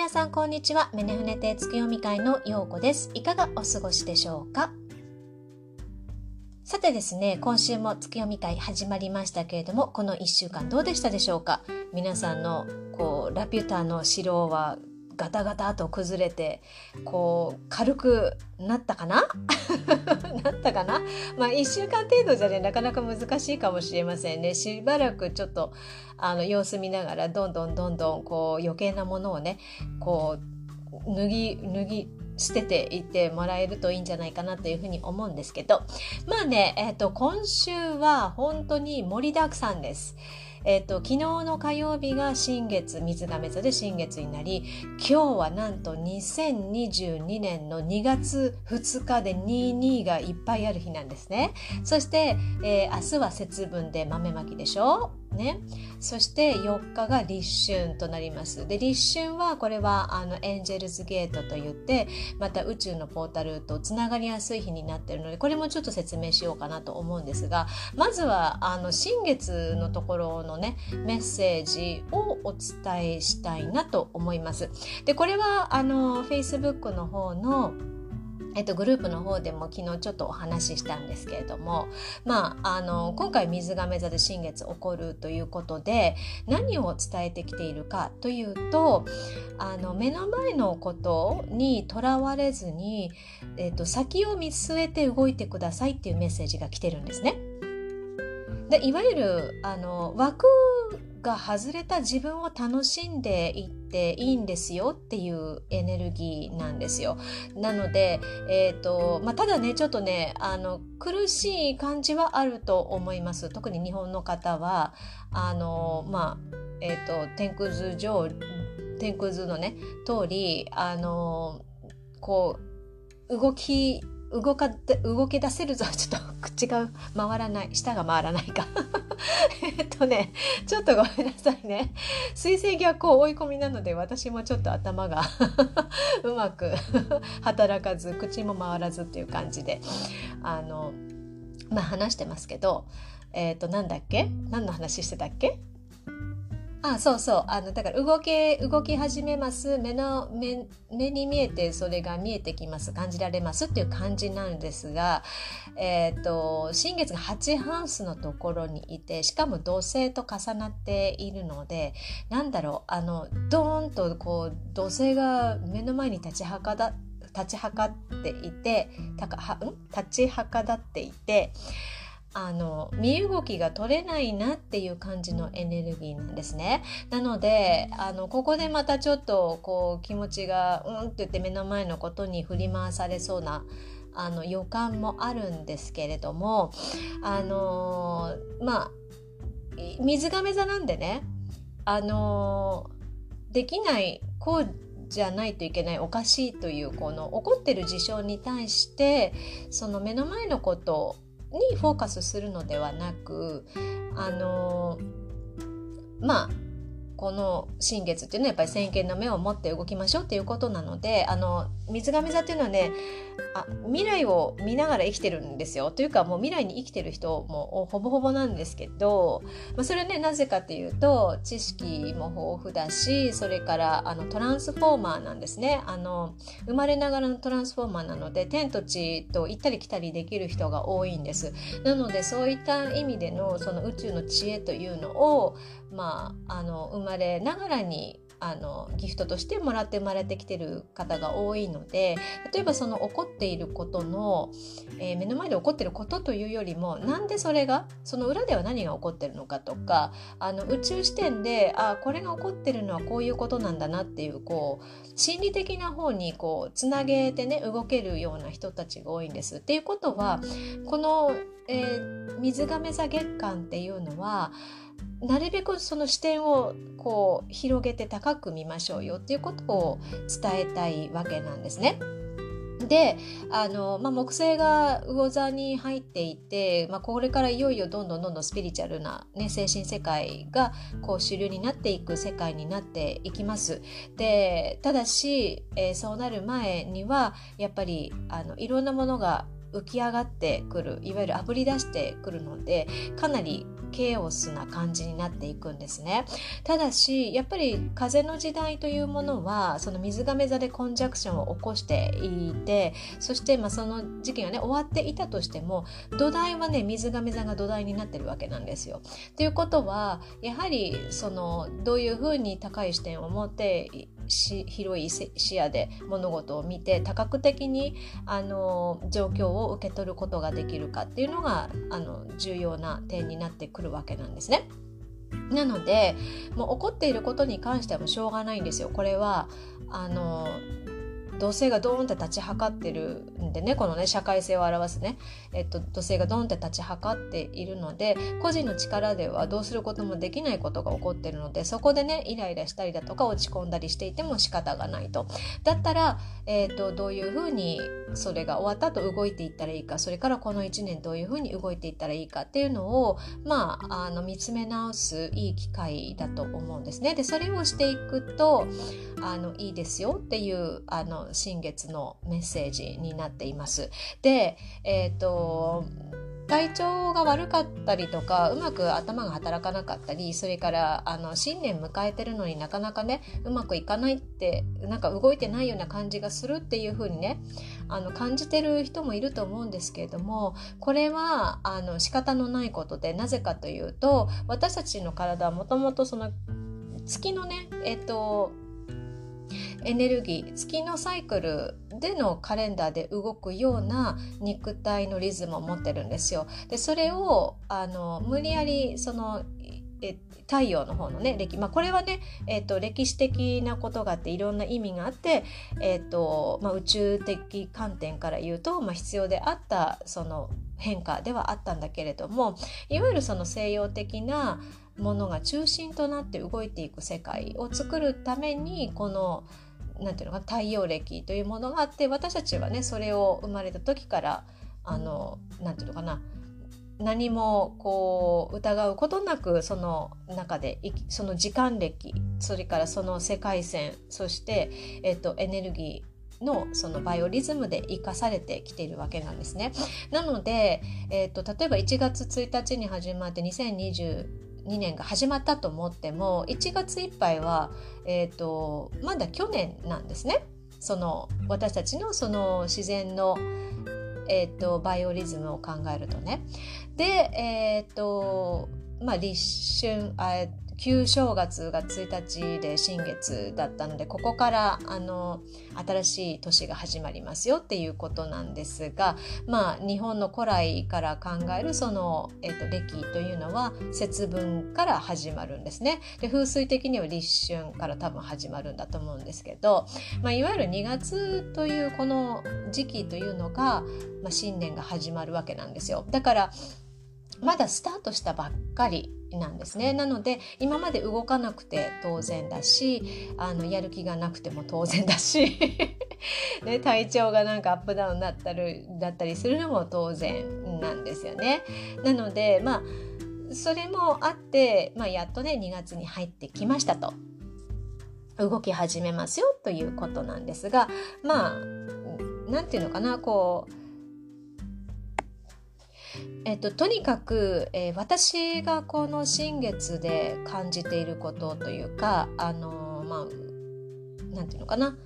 皆さんこんにちは。メネフネテ月読み会のようこです。いかがお過ごしでしょうか？さてですね、今週も月読み会始まりましたけれども、この1週間どうでしたでしょうか？皆さんのこうラピュタの城はガタガタと崩れてこう軽くなったかな？なったかな？まあ1週間程度じゃねなかなか難しいかもしれませんね。しばらくちょっとあの様子見ながらどんどんどんどんこう余計なものをねこう脱ぎ脱ぎ捨てていってもらえるといいんじゃないかなというふうに思うんですけど。まあね、えー、と今週は本当に盛りだくさんです。えっ、ー、と、昨日の火曜日が新月、水亀座で新月になり、今日はなんと2022年の2月2日で22がいっぱいある日なんですね。そして、えー、明日は節分で豆まきでしょ？ね、そして4日が立春となります。で立春はこれはあのエンジェルズゲートといってまた宇宙のポータルとつながりやすい日になっているのでこれもちょっと説明しようかなと思うんですがまずはあの新月のところのねメッセージをお伝えしたいなと思います。でこれはあの Facebook の方のえっと、グループの方でも昨日ちょっとお話ししたんですけれども、まあ、あの今回水亀座で新月起こるということで何を伝えてきているかというとあの目の前のことにとらわれずに、えっと、先を見据えて動いてくださいっていうメッセージが来てるんですね。でいわゆるあの枠が外れた自分を楽しんでいっていいんですよっていうエネルギーなんですよ。なので、えーとまあ、ただねちょっとねあの苦しい感じはあると思います。特に日本の方はあのまあえっ、ー、と天空図上天空図のね通りあのこう動き動か動き出せるぞ。ちょっと口が回らない。舌が回らないか。えっとねちょっとごめんなさいね。水星逆行追い込みなので私もちょっと頭が うまく働かず口も回らずっていう感じで。あのまあ話してますけどえっ、ー、となんだっけ？何の話してたっけ？あそうそう。あのだから動け動き始めます。目の目目に見えてそれが見えてきます。感じられますっていう感じなんですが、えーと、新月が8ハウスのところにいてしかも土星と重なっているのでなんだろうあのドーンとこう土星が目の前に立ちはかだ立ちはかっていてたかはん？立ちはかだっていて。あの身動きが取れないなっていう感じのエネルギーなんですね。なのであのここでまたちょっとこう気持ちがうんって言って目の前のことに振り回されそうなあの予感もあるんですけれどもあのまあ水亀座なんでねあのできないこうじゃないといけないおかしいというこの起こってる事象に対してその目の前のことにフォーカスするのではなくあのまあこの新月っていうのはやっぱり先見の目を持って動きましょうっていうことなのであの水亀座っていうのはねあ未来を見ながら生きてるんですよ。というかもう未来に生きてる人もほぼほぼなんですけど、まあ、それはねなぜかっていうと知識も豊富だしそれからあのトランスフォーマーなんですね。あの生まれながらのトランスフォーマーなので天と地と行ったり来たりできる人が多いんです。なのでそういった意味でのその宇宙の知恵というのをまああの生まれながらにあのギフトとしてもらって生まれてきてる方が多いので例えばその起こっていることの、えー、目の前で起こっていることというよりもなんでそれがその裏では何が起こってるのかとかあの宇宙視点であこれが起こってるのはこういうことなんだなっていうこう心理的な方にこうつなげてね動けるような人たちが多いんです。っていうことはこの、えー、水亀座月間っていうのはなるべくその視点をこう広げて高く見ましょうよっていうことを伝えたいわけなんですね。であの、まあ、木星が魚座に入っていて、まあ、これからいよいよどんどんどんどんスピリチュアルな、ね、精神世界がこう主流になっていく世界になっていきます。でただし、えー、そうなる前にはやっぱりあのいろんなものが浮き上がってくるいわゆるあぶり出してくるのでかなりケオスな感じになっていくんですねただしやっぱり風の時代というものはその水亀座でコンジャクションを起こしていてそしてまあその時期がね終わっていたとしても土台はね水亀座が土台になってるわけなんですよ。ということはやはりそのどういうふうに高い視点を持って広い視野で物事を見て多角的にあの状況を受け取ることができるかっていうのがあの重要な点になってくるわけなんですね。なのでもう怒っていることに関してはもうしょうがないんですよ。これはあの土星がドーンって立ちはかってるんでねこのね社会性を表すね、えっと、土星がドンって立ちはかっているので個人の力ではどうすることもできないことが起こってるのでそこでねイライラしたりだとか落ち込んだりしていても仕方がないと。だったら、えっと、どういうふうにそれが終わった後動いていったらいいかそれからこの1年どういうふうに動いていったらいいかっていうのをまああの見つめ直すいい機会だと思うんですね。でそれをしていくとあのいいですよっていうあの新月のメッセージになっています。で、えっ、ー、と体調が悪かったりとかうまく頭が働かなかったりそれからあの新年迎えてるのになかなかねうまくいかないってなんか動いてないような感じがするっていう風にねあの感じてる人もいると思うんですけれどもこれはあの仕方のないことでなぜかというと私たちの体はもともとその月のねえっ、とエネルギー月のサイクルでのカレンダーで動くような肉体のリズムを持ってるんですよ。でそれをあの無理やりそのえ太陽の方のね歴、まあ、これはね、えーと、歴史的なことがあっていろんな意味があって、えーとまあ、宇宙的観点から言うと、まあ、必要であったその変化ではあったんだけれどもいわゆるその西洋的なものが中心となって動いていく世界を作るためにこのなんていうのか太陽暦というものがあって私たちはねそれを生まれた時からあのなんていうのかな何もこう疑うことなくその中でその時間歴それからその世界線そして、えっと、エネルギーのそのバイオリズムで生かされてきているわけなんですね。なので、えっと、例えば1月1日に始まって2020 2年が始まったと思っても1月いっぱいは、えーと、まだ去年なんですねその私たちのその自然の、えーと、バイオリズムを考えるとね。でえっ、ー、とまあ立春あ旧正月が1日で新月だったのでここからあの新しい年が始まりますよっていうことなんですがまあ日本の古来から考えるその、えっと、暦というのは節分から始まるんですね。で風水的には立春から多分始まるんだと思うんですけど、まあ、いわゆる2月というこの時期というのが、まあ、新年が始まるわけなんですよ。だからまだスタートしたばっかりなんですねなので今まで動かなくて当然だしあのやる気がなくても当然だしね、体調がなんかアップダウンだったりだったりするのも当然なんですよね。なのでまあそれもあって、まあ、やっとね2月に入ってきましたと。動き始めますよということなんですがまあ何て言うのかなこうえっと、とにかく、えー、私がこの新月で感じていることというかあのまあなんていうのかな。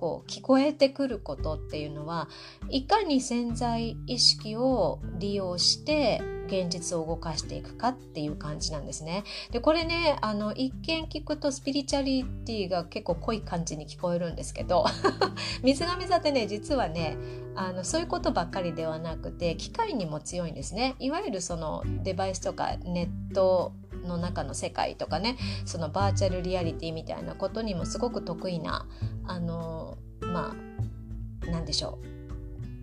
こう聞こえてくることっていうのはいかに潜在意識を利用して現実を動かしていくかっていう感じなんですね。でこれねあの一見聞くとスピリチュアリティが結構濃い感じに聞こえるんですけど 水亀座ってね実はねあのそういうことばっかりではなくて機械にも強いんですね。いわゆるそのデバイスとかネットの中の世界とかねそのバーチャルリアリティみたいなことにもすごく得意なあのまあ何でしょう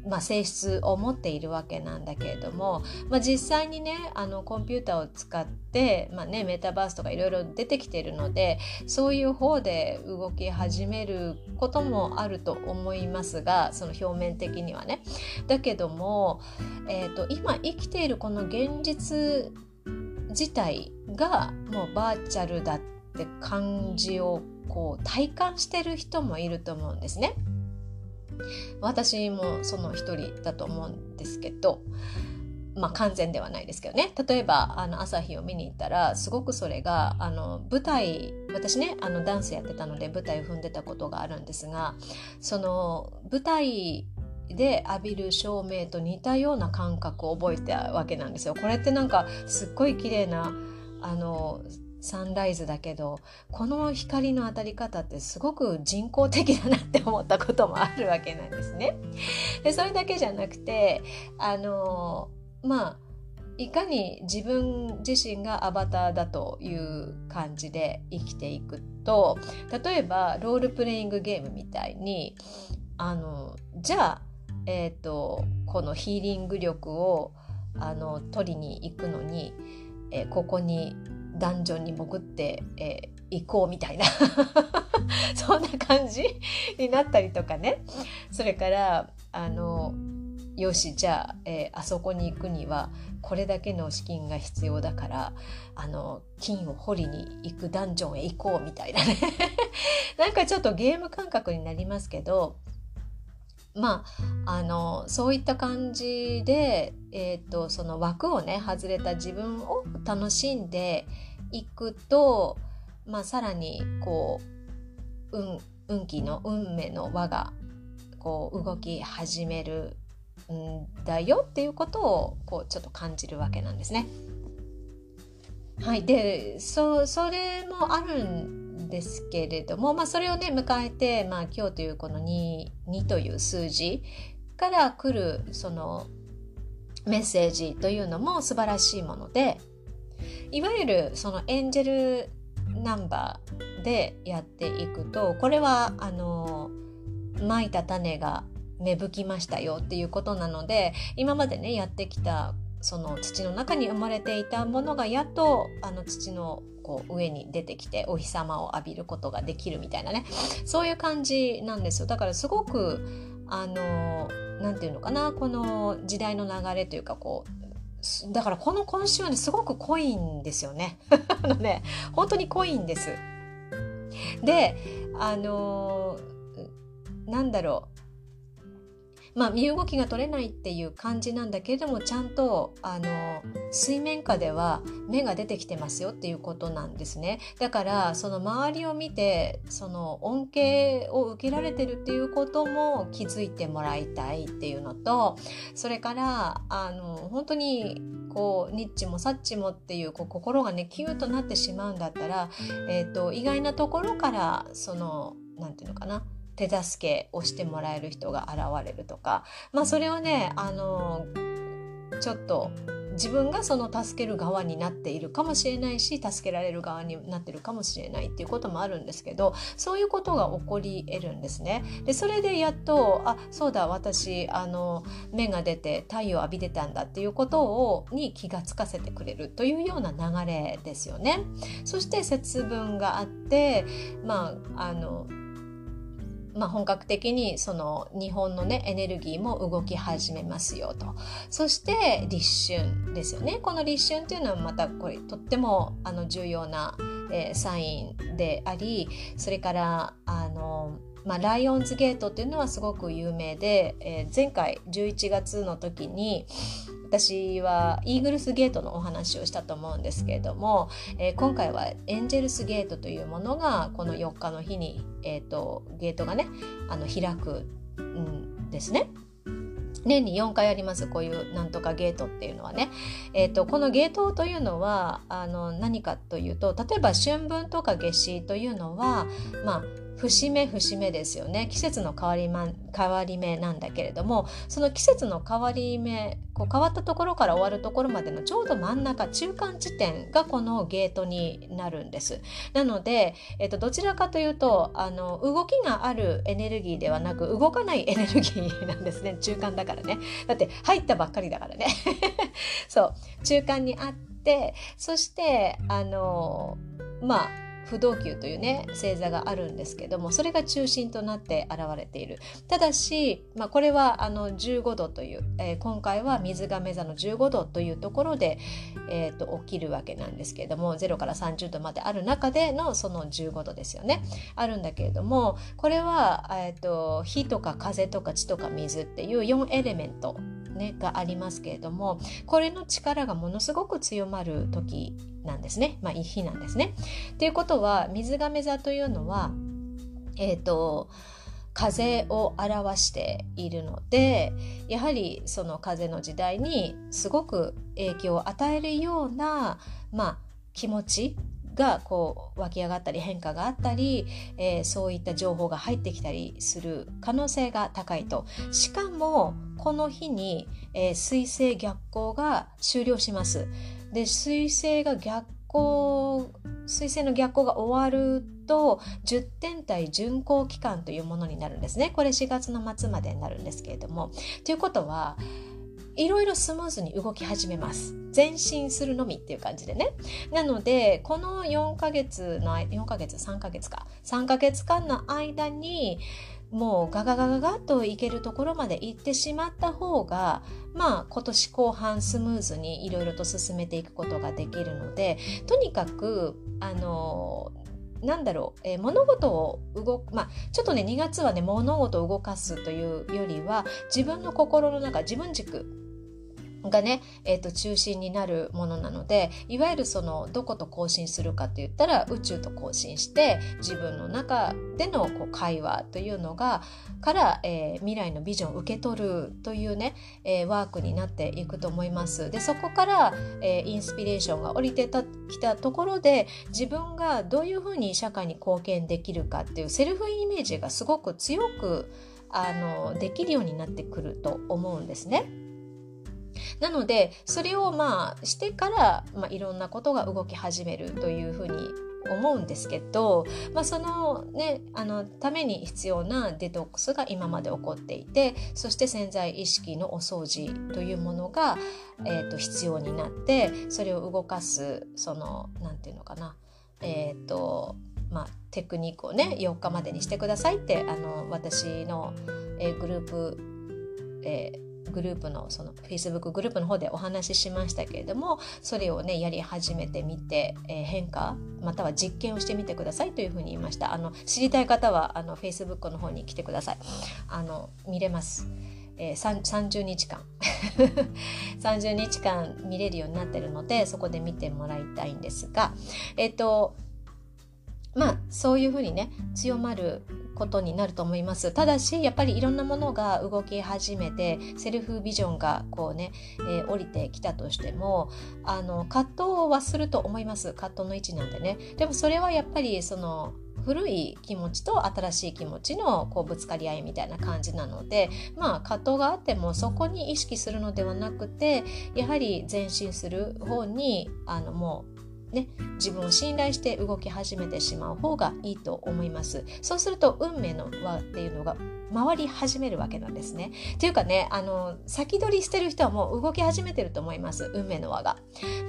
まあ、性質を持っているわけなんだけれども、まあ、実際にねあのコンピューターを使って、まあね、メタバースとかいろいろ出てきてるのでそういう方で動き始めることもあると思いますがその表面的にはね。だけども、えーと、今生きているこの現実自体がもうバーチャルだって感じをこう体感してる人もいると思うんですね。私もその一人だと思うんですけどまあ、完全ではないですけどね例えばあの朝日を見に行ったらすごくそれがあの舞台私ねあのダンスやってたので舞台を踏んでたことがあるんですがその舞台で浴びる照明と似たような感覚を覚えたわけなんですよ。これってなんかすっごい綺麗なあのサンライズだけどこの光の当たり方ってすごく人工的だなって思ったこともあるわけなんですね。でそれだけじゃなくてあのまあいかに自分自身がアバターだという感じで生きていくと例えばロールプレイングゲームみたいにあのじゃあ、えーと、このヒーリング力をあの取りに行くのに、えー、ここにダンジョンに潜って、えー、行こうみたいな。そんな感じになったりとかね。それからあのよしじゃあ、えー、あそこに行くにはこれだけの資金が必要だからあの金を掘りに行くダンジョンへ行こうみたいなね。なんかちょっとゲーム感覚になりますけどまあ、あのそういった感じで、えーと、その枠をね外れた自分を楽しんでいくと、まあ、さらにこう運運気の運命の輪がこう動き始めるんだよっていうことをこうちょっと感じるわけなんですね。はい、でそそれもあるんですけれども、まあ、それをね迎えて、まあ、今日というこの 2, 2という数字から来るそのメッセージというのも素晴らしいものでいわゆるそのエンジェルナンバーでやっていくとこれはあのまいた種が芽吹きましたよっていうことなので今までねやってきたその土の中に生まれていたものがやっとあの土のこう上に出てきてお日様を浴びることができるみたいなねそういう感じなんですよだからすごくあの何て言うのかなこの時代の流れというかこうだからこの今週はねすごく濃いんですよね。あのね本当に濃いんです。であのなんだろうまあ、身動きが取れないっていう感じなんだけれどもちゃんとあの水面下では芽が出てきてますよっていうことなんですね。だからその周りを見てその恩恵を受けられてるっていうことも気づいてもらいたいっていうのとそれからあの本当にこうニッチもサッチもっていうこう心がねキューとなってしまうんだったら、えーと、意外なところからその何て言うのかな。手助けをしてもらえる人が現れるとか、まあ、それはねあのちょっと自分がその助ける側になっているかもしれないし助けられる側になってるかもしれないっていうこともあるんですけどそういうことが起こり得るんですね。でそれでやっとあそうだ私あの目が出て太陽浴びてたんだっていうことをに気がつかせてくれるというような流れですよね。そして節分があってまああのまあ、本格的にその日本のねエネルギーも動き始めますよと。そして立春ですよね。この立春というのはまたこれとってもあの重要な、えー、サインでありそれからあのまあ、ライオンズゲートっていうのはすごく有名で、えー、前回11月の時に私はイーグルスゲートのお話をしたと思うんですけれども、えー、今回はエンジェルスゲートというものがこの4日の日に、えーと、ゲートがねあの開くんですね。年に4回ありますこういうなんとかゲートっていうのはね、えーと、このゲートというのはあの何かというと例えば春分とか夏至というのはまあ節目節目ですよね季節の変わり,、ま、変わり目なんだけれどもその季節の変わり目こう変わったところから終わるところまでのちょうど真ん中中間地点がこのゲートになるんです。なので、えっと、どちらかというとあの動きがあるエネルギーではなく動かないエネルギーなんですね中間だからね。だって入ったばっかりだからね。そう中間にあってそしてあのまあ不動級というね星座があるんですけどもそれが中心となって現れている。ただし、まあ、これはあの15度という、えー、今回は水亀座の15度というところで、えーと、起きるわけなんですけれども0から30度まである中でのその15度ですよね。あるんだけれどもこれは、えーと、火とか風とか地とか水っていう4エレメントね、がありますけれどもこれの力がものすごく強まる時なんですね、まあ、日なんですね。ということは水亀座というのはえっ、ー、と風を表しているのでやはりその風の時代にすごく影響を与えるような、まあ、気持ちがこう湧き上がったり変化があったり、えー、そういった情報が入ってきたりする可能性が高いと。しかもこの日に、えー、水星逆行が終了します。で水星が逆行水星の逆行が終わると10天体巡行期間というものになるんですねこれ4月の末までになるんですけれどもということはいろいろスムーズに動き始めます。前進するのみっていう感じでね。なので、この4ヶ月の、4ヶ月、3ヶ月か。3ヶ月間の間に、もうガガガガガッといけるところまで行ってしまった方が、まあ今年後半スムーズにいろいろと進めていくことができるので、とにかく、あの、なんだろう、えー、物事を動く、まあ、ちょっとね2月はね物事を動かすというよりは自分の心の中自分軸がね、えーと、中心になるものなのでいわゆるそのどこと交信するかって言ったら宇宙と交信して自分の中でのこう会話というのがから、えー、未来のビジョンを受け取るというね、えー、ワークになっていくと思います。でそこから、えー、インスピレーションが降りてきたところで自分がどういうふうに社会に貢献できるかっていうセルフイメージがすごく強くあのできるようになってくると思うんですね。なのでそれをまあしてから、まあ、いろんなことが動き始めるというふうに思うんですけど、まあ、そのねあのために必要なデトックスが今まで起こっていてそして潜在意識のお掃除というものが、えーと、必要になってそれを動かすその何て言うのかなえっ、ー、とまあ、テクニックをね4日までにしてくださいってあの私の、えー、グループ、えーグループのその Facebook グループの方でお話ししましたけれどもそれをねやり始めてみて、えー、変化または実験をしてみてくださいというふうに言いました。あの知りたい方はあの Facebook の方に来てください。あの見れます。えー、30日間30日間見れるようになってるのでそこで見てもらいたいんですがえっ、ー、とまあそういうふうにね強まることになると思います。ただしやっぱりいろんなものが動き始めてセルフビジョンがこうね、えー、降りてきたとしてもあの葛藤はすると思います。葛藤の位置なんでね。でもそれはやっぱりその古い気持ちと新しい気持ちのこうぶつかり合いみたいな感じなのでまあ葛藤があってもそこに意識するのではなくてやはり前進する方にあのもうね、自分を信頼して動き始めてしまう方がいいと思います。そうすると運命の輪っていうのが回り始めるわけなんですね。というかね、あの、先取りしてる人はもう動き始めてると思います。運命の輪が。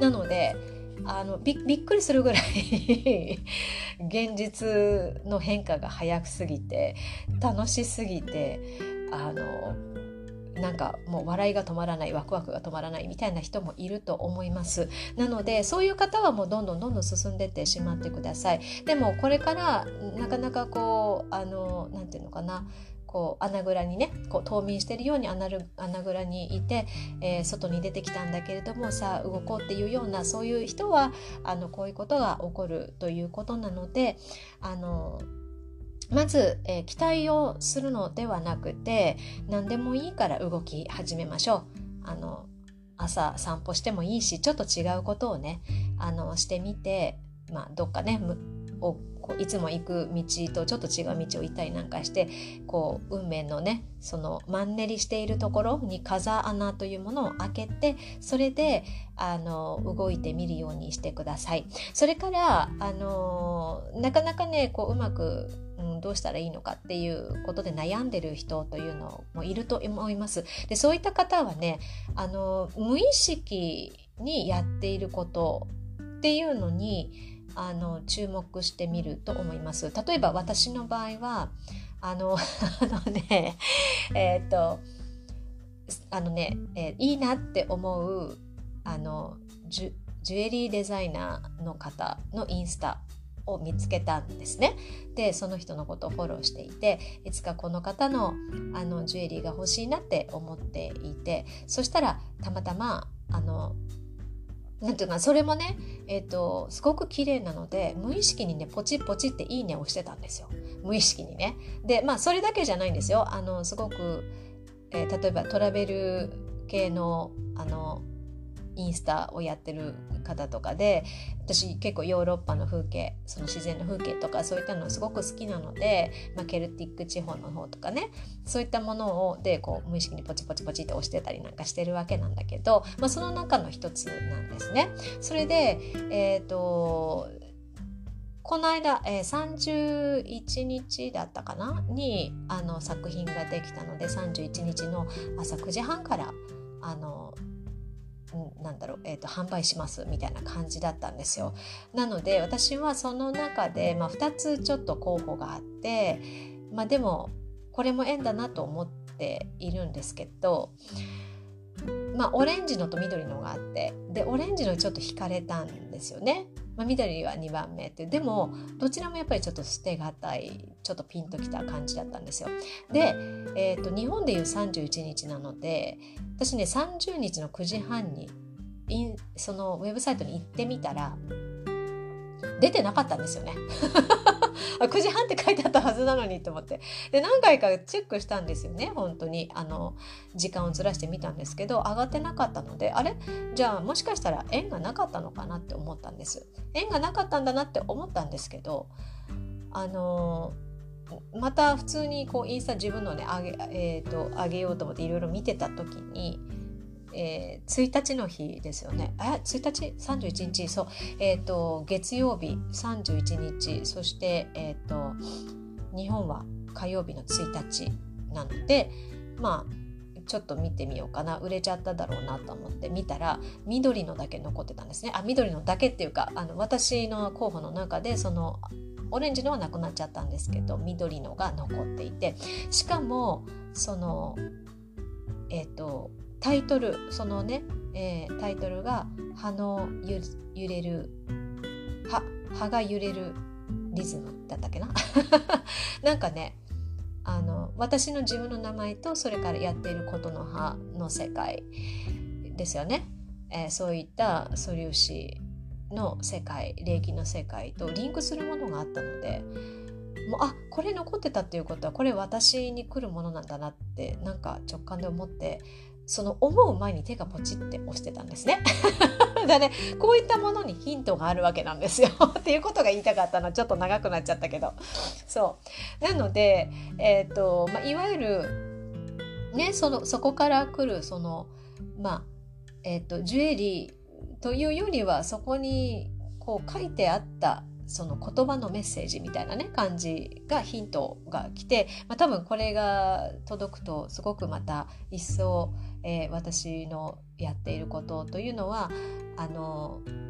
なので、あのびっくりするぐらい 現実の変化が早くすぎて楽しすぎてあのなんかもう笑いが止まらないワクワクが止まらないみたいな人もいると思います。なのでそういう方はもうどんどんどんどん進んでってしまってください。でもこれからなかなかこうあのなんていうのかな。こう穴蔵にねこう冬眠してるように穴穴蔵にいて、えー、外に出てきたんだけれどもさあ動こうっていうようなそういう人はあのこういうことが起こるということなのであのまず、えー、期待をするのではなくて何でもいいから動き始めましょう。あの朝散歩してもいいしちょっと違うことをねあのしてみて、まあ、どっかねをこういつも行く道とちょっと違う道を行ったりなんかしてこう運命のねそのマンネリしているところに風穴というものを開けてそれであの動いてみるようにしてください。それからあのなかなかねこううまくうん、どうしたらいいのかっていうことで悩んでる人というのもいると思います。でそういった方はねあの無意識にやっていることっていうのにあの注目してみると思います。例えば私の場合はあの あのねえっ、とあのね、えー、いいなって思うあのジュエリーデザイナーの方のインスタを見つけたんですね。でその人のことをフォローしていていつかこの方のあのジュエリーが欲しいなって思っていてそしたらたまたまあのなんていうかそれもね、えーと、すごく綺麗なので無意識にねポチポチっていいねをしてたんですよ無意識にね。でまあそれだけじゃないんですよ。あのすごく、えー、例えばトラベル系のあのインスタをやってる方とかで私結構ヨーロッパの風景その自然の風景とかそういったのすごく好きなので、まあ、ケルティック地方の方とかねそういったものをでこう無意識にポチポチポチって押してたりなんかしてるわけなんだけど、まあ、その中の一つなんですね。それで、えーとこの間、えー、31日だったかな？にあの作品ができたので31日の朝9時半からあのなんだろう、えーと、販売しますみたいな感じだったんですよ。なので私はその中で、まあ、2つちょっと候補があって、まあ、でもこれも縁だなと思っているんですけど、まあ、オレンジのと緑のがあってでオレンジのちょっと惹かれたんですよね。まあ、緑は2番目ってでもどちらもやっぱりちょっと捨てがたいちょっとピンときた感じだったんですよ。で、えーと、日本でいう31日なので私ね30日の9時半にそのウェブサイトに行ってみたら出てなかったんですよね。9時半って書いてあったはずなのにと思って。で何回かチェックしたんですよね本当に。あの時間をずらしてみたんですけど上がってなかったのであれ？じゃあもしかしたら縁がなかったのかなって思ったんです。縁がなかったんだなって思ったんですけどあのまた普通にこうインスタ自分のね上げ,、えーと、上げようと思っていろいろ見てた時にえー、1日の日ですよね。え、1日 ?31 日そう。えっ、ー、と、月曜日31日、そして、えっ、ー、と、日本は火曜日の1日なので、まあ、ちょっと見てみようかな売れちゃっただろうなと思って見たら緑のだけ残ってたんですねあ緑のだけっていうかあの私の候補の中でそのオレンジのはなくなっちゃったんですけど緑のが残っていてしかもそのえっ、ー、とタイトルそのね、えー、タイトルが「葉の揺れる葉葉が揺れるリズム」だったっけな？なんかねあの私の自分の名前とそれからやっていることの葉の世界ですよね、えー、そういった素粒子の世界霊気の世界とリンクするものがあったのでもうあこれ残ってたっていうことはこれ私に来るものなんだなってなんか直感で思ってその思う前に手がポチって押してたんですね。だねこういったものにヒントがあるわけなんですよ。っていうことが言いたかったの。ちょっと長くなっちゃったけど。そう。なので、えーとまあ、いわゆるねそのそこから来るそのまあえっ、ー、とジュエリーというよりはそこにこう書いてあったその言葉のメッセージみたいなね感じがヒントが来て、まあ、多分これが届くとすごくまた一層、えー、私のやっていることというのはあのうん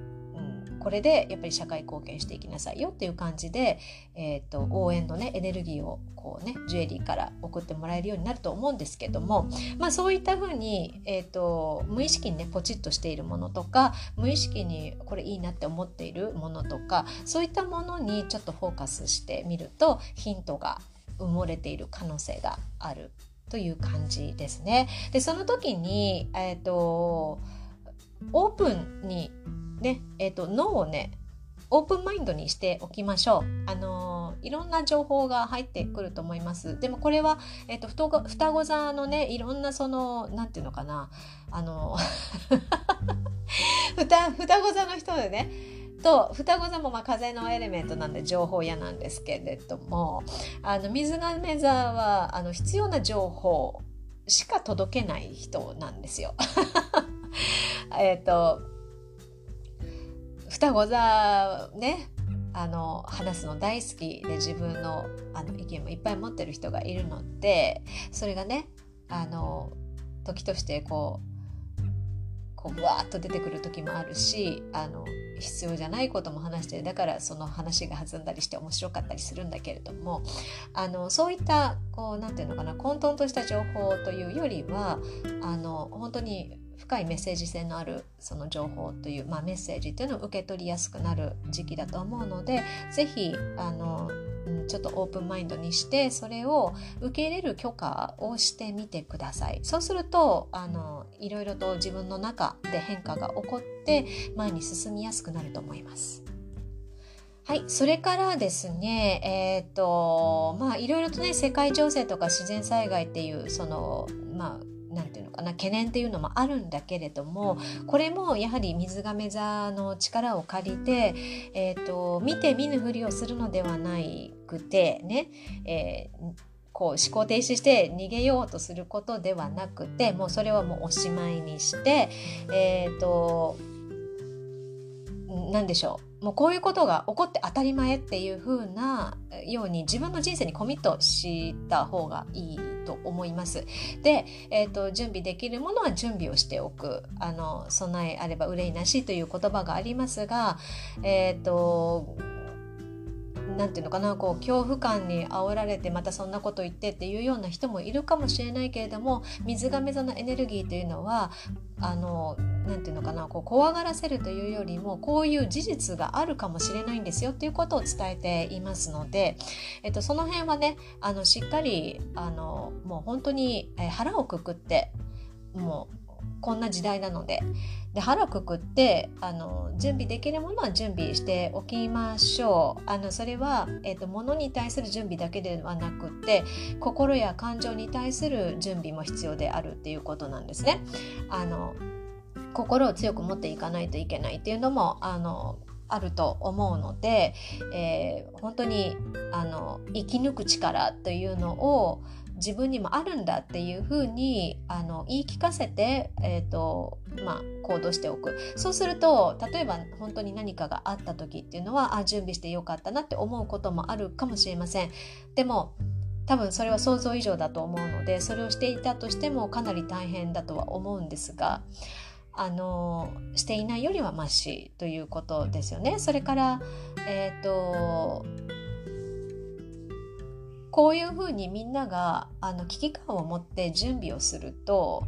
これでやっぱり社会貢献していきなさいよっていう感じで、えーと、応援のねエネルギーをこうねジュエリーから送ってもらえるようになると思うんですけども、まあ、そういったふうに、えーと、無意識にねポチッとしているものとか無意識にこれいいなって思っているものとかそういったものにちょっとフォーカスしてみるとヒントが埋もれている可能性がある。という感じですね。でその時に、えーとオープンにね、え、ー、と、脳をね、オープンマインドにしておきましょう。あのいろんな情報が入ってくると思います。でもこれは、えっ、ー、と、双子座のね、いろんなその、なんていうのかな、あの、双子座の人でね、と双子座もまあ風のエレメントなんで情報屋なんですけれどもあの水亀座はあの必要な情報しか届けない人なんですよ。えっと双子座ねあの話すの大好きで自分のあの意見もいっぱい持ってる人がいるのでそれがねあの時としてこうこうわーっと出てくる時もあるしあの必要じゃないことも話してだからその話が弾んだりして面白かったりするんだけれどもあのそういったこう何て言うのかな混沌とした情報というよりはあの本当に深いメッセージ性のあるその情報という、まあ、メッセージというのを受け取りやすくなる時期だと思うので是非あのちょっとオープンマインドにしてそれを受け入れる許可をしてみてください。そうするとあのいろいろと自分の中で変化が起こって前に進みやすくなると思います。はい、それからですね、えっ、ー、と、まあ、いろいろとね、世界情勢とか自然災害っていう、その、まあ、なんていうのかな懸念っていうのもあるんだけれどもこれもやはり水亀座の力を借りて、えーと、見て見ぬふりをするのではなくてね、えー、こう思考停止して逃げようとすることではなくてもうそれはもうおしまいにしてえっ、ー、と何でしょうもうこういうことが起こって当たり前っていう風なように自分の人生にコミットした方がいいと思います。で、えーと、準備できるものは準備をしておくあの備えあれば憂いなしという言葉がありますが、えっ、ー、と何て言うのかなこう恐怖感に煽られてまたそんなこと言ってっていうような人もいるかもしれないけれども水亀座のエネルギーというのはあの何て言うのかなこう怖がらせるというよりもこういう事実があるかもしれないんですよっていうことを伝えていますので、えっと、その辺はねあのしっかりあのもう本当に腹をくくってもうこんな時代なのでで腹くくってあの準備できるものは準備しておきましょうあのそれは、えーと、物に対する準備だけではなくて心や感情に対する準備も必要であるっていうことなんですね。あの心を強く持っていかないといけないっていうのもあのあると思うので、えー、本当にあの生き抜く力というのを自分にもあるんだっていうふうにあの言い聞かせて、えーとまあ、行動しておくそうすると例えば本当に何かがあった時っていうのはあ準備してよかったなって思うこともあるかもしれません。でも多分それは想像以上だと思うのでそれをしていたとしてもかなり大変だとは思うんですがあのしていないよりはマシということですよね。それからえっ、ー、とこういうふうにみんながあの危機感を持って準備をすると,、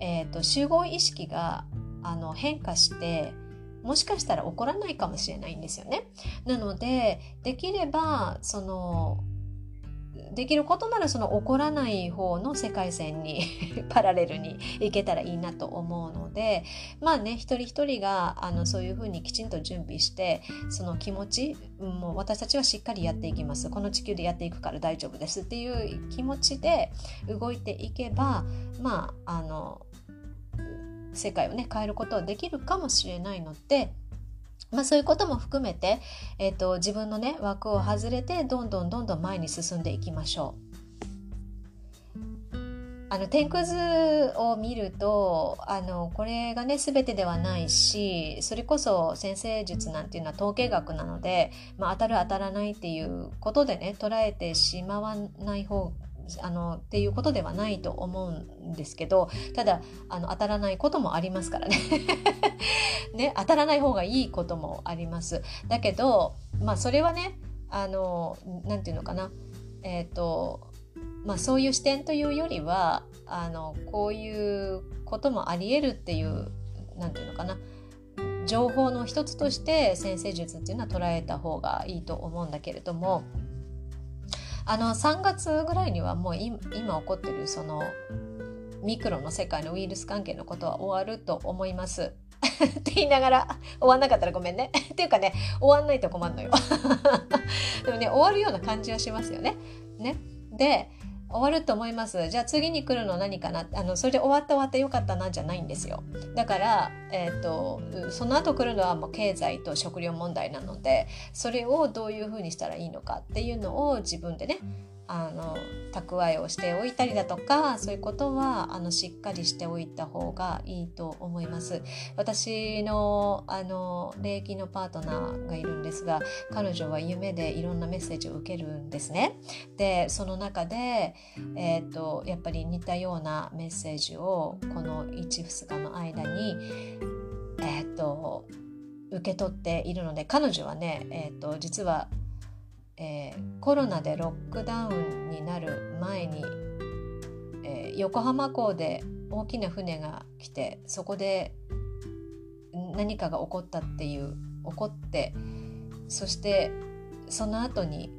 えーと、集合意識があの変化してもしかしたら起こらないかもしれないんですよね。なのでできればそのできることならその起こらない方の世界線に パラレルに行けたらいいなと思うのでまあね一人一人があのそういうふうにきちんと準備してその気持ちもう私たちはしっかりやっていきます。この地球でやっていくから大丈夫です。っていう気持ちで動いていけばまああの世界をね変えることはできるかもしれないのでまあ、そういうことも含めて、えーと、自分のね枠を外れてどんどんどんどん前に進んでいきましょう。あの天空図を見るとあのこれがね全てではないしそれこそ先生術なんていうのは統計学なので、まあ、当たる当たらないっていうことでね捉えてしまわない方あのっていうことではないと思うんですけどただあの当たらないこともありますからね。ね当たらない方がいいこともあります。だけどまあそれはねあのなていうのかな。えっ、ー、とまあそういう視点というよりはあのこういうこともありえるっていうなんていうのかな。情報の一つとして先生術っていうのは捉えた方がいいと思うんだけれどもあの3月ぐらいにはもう今起こってるそのミクロの世界のウイルス関係のことは終わると思います。って言いながら終わんなかったらごめんね。っていうかね終わんないと困んのよ。でもね終わるような感じはしますよね。ねで終わると思います。じゃあ次に来るの何かな？あのそれで終わった終わってよかったなじゃないんですよ。だから、えーと、その後来るのはもう経済と食料問題なのでそれをどういうふうにしたらいいのかっていうのを自分でねあの蓄えをしておいたりだとかそういうことはあのしっかりしておいた方がいいと思います。私のあの霊気のパートナーがいるんですが彼女は夢でいろんなメッセージを受けるんですね。でその中で、えーと、やっぱり似たようなメッセージをこの12日の間にえっ、ー、と受け取っているので彼女はね、えーと実はえー、コロナでロックダウンになる前に、えー、横浜港で大きな船が来てそこで何かが起こったっていう起こってそしてその後に、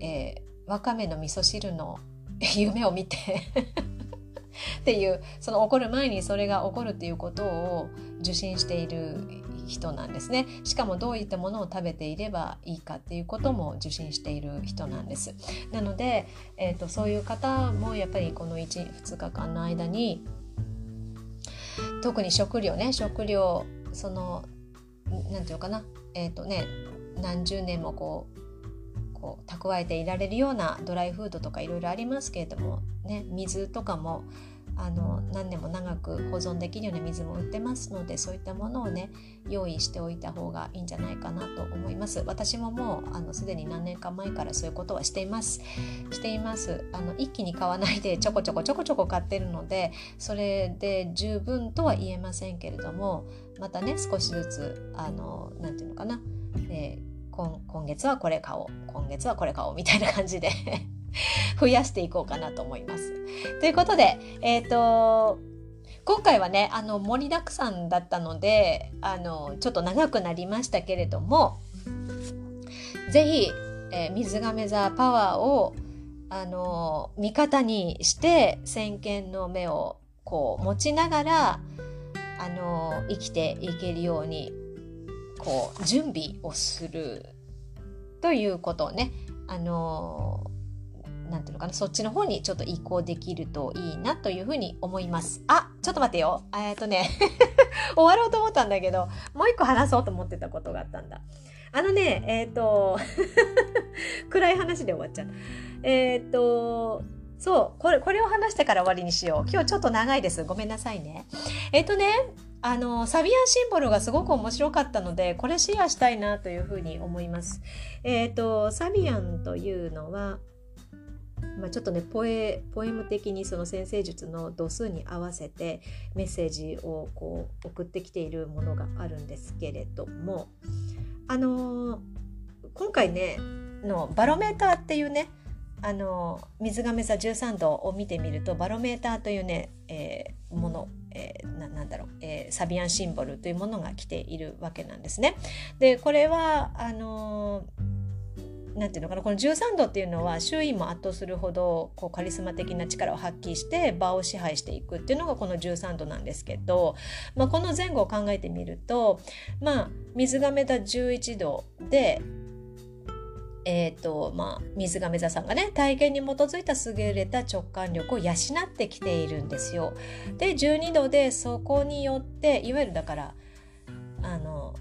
えー、わかめの味噌汁の 夢を見て っていうその起こる前にそれが起こるっていうことを受信している人なんですね。しかもどういったものを食べていればいいかっていうことも受信している人なんです。なので、えーと、そういう方もやっぱりこの12日間の間に特に食料ね食料その何て言うかな。えっ、ー、とね何十年もこうこう蓄えていられるようなドライフードとかいろいろありますけれどもね水とかもあの何年も長く保存できるような水も売ってますのでそういったものをね用意しておいた方がいいんじゃないかなと思います。私ももうあのすでに何年か前からそういうことはしています。しています。あの一気に買わないでちょこちょこちょこちょこ買ってるのでそれで十分とは言えませんけれどもまたね少しずつあの何て言うのかな、えー、今今月はこれ買おう今月はこれ買おうみたいな感じで。増やしていこうかなと思います。ということで、えっ、ー、と、今回はね、あの、盛りだくさんだったので、あの、ちょっと長くなりましたけれども、ぜひ、えー、水亀座パワーを、あの、味方にして、先見の目をこう持ちながら、あの、生きていけるように、こう、準備をするということをね、あのなんていうのかな、そっちの方にちょっと移行できるといいなというふうに思います。あ、ちょっと待ってよ。えっとね、終わろうと思ったんだけど、もう一個話そうと思ってたことがあったんだ。あのね、えっ、ー、と、暗い話で終わっちゃう。えっ、ー、と、そう、これ、これを話してから終わりにしよう。今日ちょっと長いです。ごめんなさいね。えっ、ー、とね、あの、サビアンシンボルがすごく面白かったので、これシェアしたいなというふうに思います。えっ、と、サビアンというのは、まあ、ちょっとねポエポエム的にその先生術の度数に合わせてメッセージをこう送ってきているものがあるんですけれどもあのー、今回ねのバロメーターっていうねあの水亀座13度を見てみるとバロメーターというね、えー、もの、えー、なんだろう、えー、サビアンシンボルというものが来ているわけなんですね。でこれはあのーなんていうのかなこの13度っていうのは周囲も圧倒するほどこうカリスマ的な力を発揮して場を支配していくっていうのがこの13度なんですけど、まあ、この前後を考えてみるとまあ水亀座11度でえーとまあ、水亀座さんがね体験に基づいた優れた直感力を養ってきているんですよ。で12度でそこによっていわゆるだからあの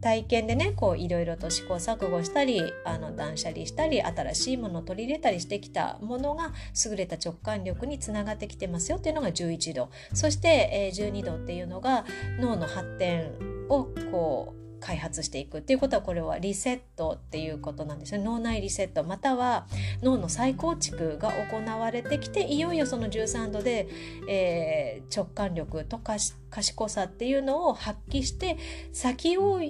体験でねこういろいろと試行錯誤したりあの断捨離したり新しいものを取り入れたりしてきたものが優れた直感力につながってきてますよっていうのが11度。そして、えー、12度っていうのが脳の発展をこう開発していくっていうことはこれはリセットっていうことなんですよ脳内リセット。または脳の再構築が行われてきていよいよその13度で、えー、直感力と賢さっていうのを発揮して先を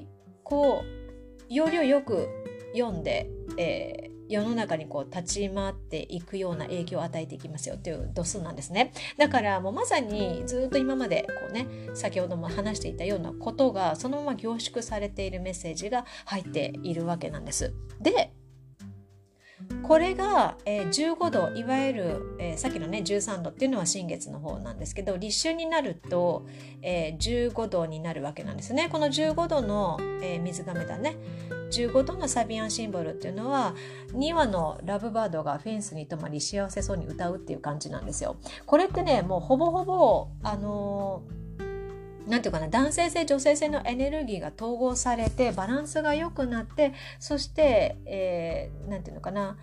こう要領よく読んで、えー、世の中にこう立ち回っていくような影響を与えていきますよっていう度数なんですね。だからもうまさにずっと今までこうね先ほども話していたようなことがそのまま凝縮されているメッセージが入っているわけなんです。でこれが、えー、15度いわゆる、えー、さっきのね13度っていうのは新月の方なんですけど立春になると、えー、15度になるわけなんですね。この15度の、えー、水亀だね。15度のサビアンシンボルっていうのは2羽のラブバードがフェンスに止まり幸せそうに歌うっていう感じなんですよ。これってねもうほぼほぼあのーなんていうかな男性性女性性のエネルギーが統合されてバランスが良くなってそして、えー、ていうのかな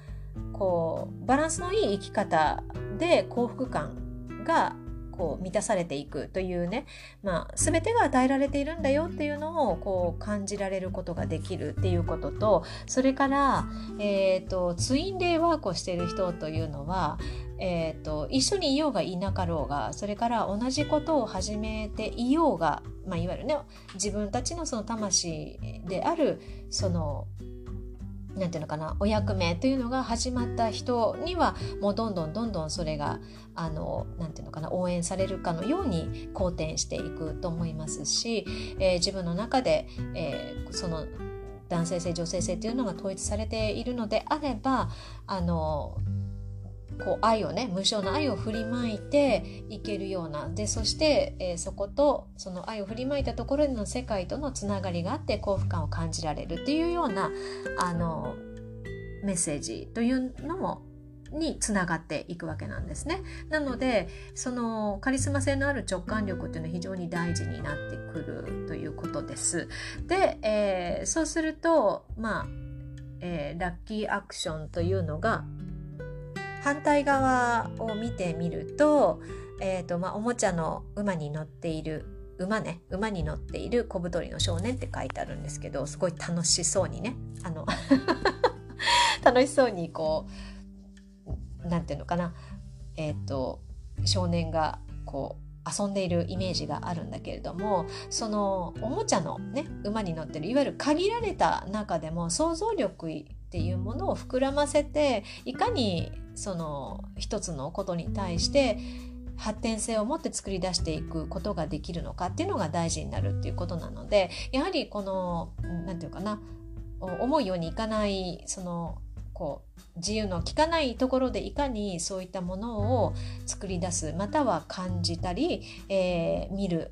こうバランスのいい生き方で幸福感がこう満たされていくというね、まあ、全てが与えられているんだよっていうのをこう感じられることができるっていうこととそれから、えーと、ツインレイワークをしている人というのは、えーと、一緒にいようがいなかろうがそれから同じことを始めていようが、まあ、いわゆるね自分たちのその魂であるそのなんていうのかなお役目というのが始まった人にはもうどんどんどんどんそれがあのなんていうのかな応援されるかのように好転していくと思いますし、えー、自分の中で、えー、その男性性女性性っていうのが統一されているのであればあのこう愛をね無償の愛を振りまいていけるようなでそして、えー、そことその愛を振りまいたところでの世界とのつながりがあって幸福感を感じられるっていうようなあのメッセージというのもにつながっていくわけなんですね。なのでそのカリスマ性のある直感力っていうのは非常に大事になってくるということです。で、えー、そうするとまあ、えー、ラッキーアクションというのが反対側を見てみると,、えーとまあ、おもちゃの馬に乗っている馬ね馬に乗っている小太りの少年って書いてあるんですけどすごい楽しそうにねあの 楽しそうにこう何て言うのかなえっ、ー、と少年がこう遊んでいるイメージがあるんだけれどもそのおもちゃのね馬に乗ってるいわゆる限られた中でも想像力っていうものを膨らませていかにその一つのことに対して発展性を持って作り出していくことができるのかっていうのが大事になるっていうことなのでやはりこの何て言うかな思うようにいかないそのこう自由の利かないところでいかにそういったものを作り出すまたは感じたり、えー、見る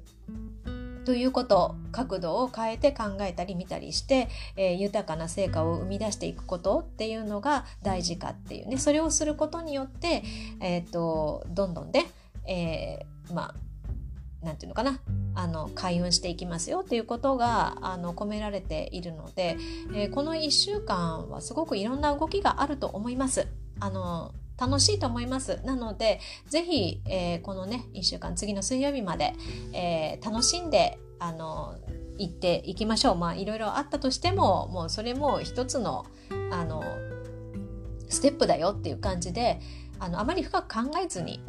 ということ角度を変えて考えたり見たりして、えー、豊かな成果を生み出していくことっていうのが大事かっていうねそれをすることによって、えーと、どんどんね、えー、まあ何て言うのかなあの開運していきますよっていうことがあの込められているので、えー、この1週間はすごくいろんな動きがあると思います。あの楽しいと思います。なので、ぜひ、えー、このね、1週間、次の水曜日まで、えー、楽しんで、あの、行っていきましょう。まあ、いろいろあったとしても、もうそれも一つの、あの、ステップだよっていう感じで、あの、あまり深く考えずに、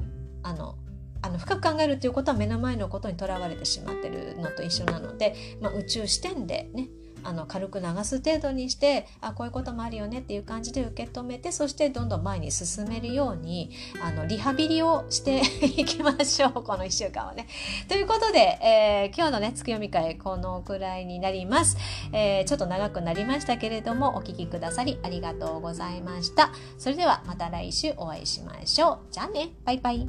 あの、あの深く考えるっていうことは目の前のことにとらわれてしまってるのと一緒なので、まあ、宇宙視点でねあの軽く流す程度にしてあこういうこともあるよねっていう感じで受け止めてそしてどんどん前に進めるようにあのリハビリをしていきましょう この1週間はね。ということで、えー、今日のね月読み会このくらいになります、えー、ちょっと長くなりましたけれどもお聴きくださりありがとうございました。それではまた来週お会いしましょう。じゃあねバイバイ。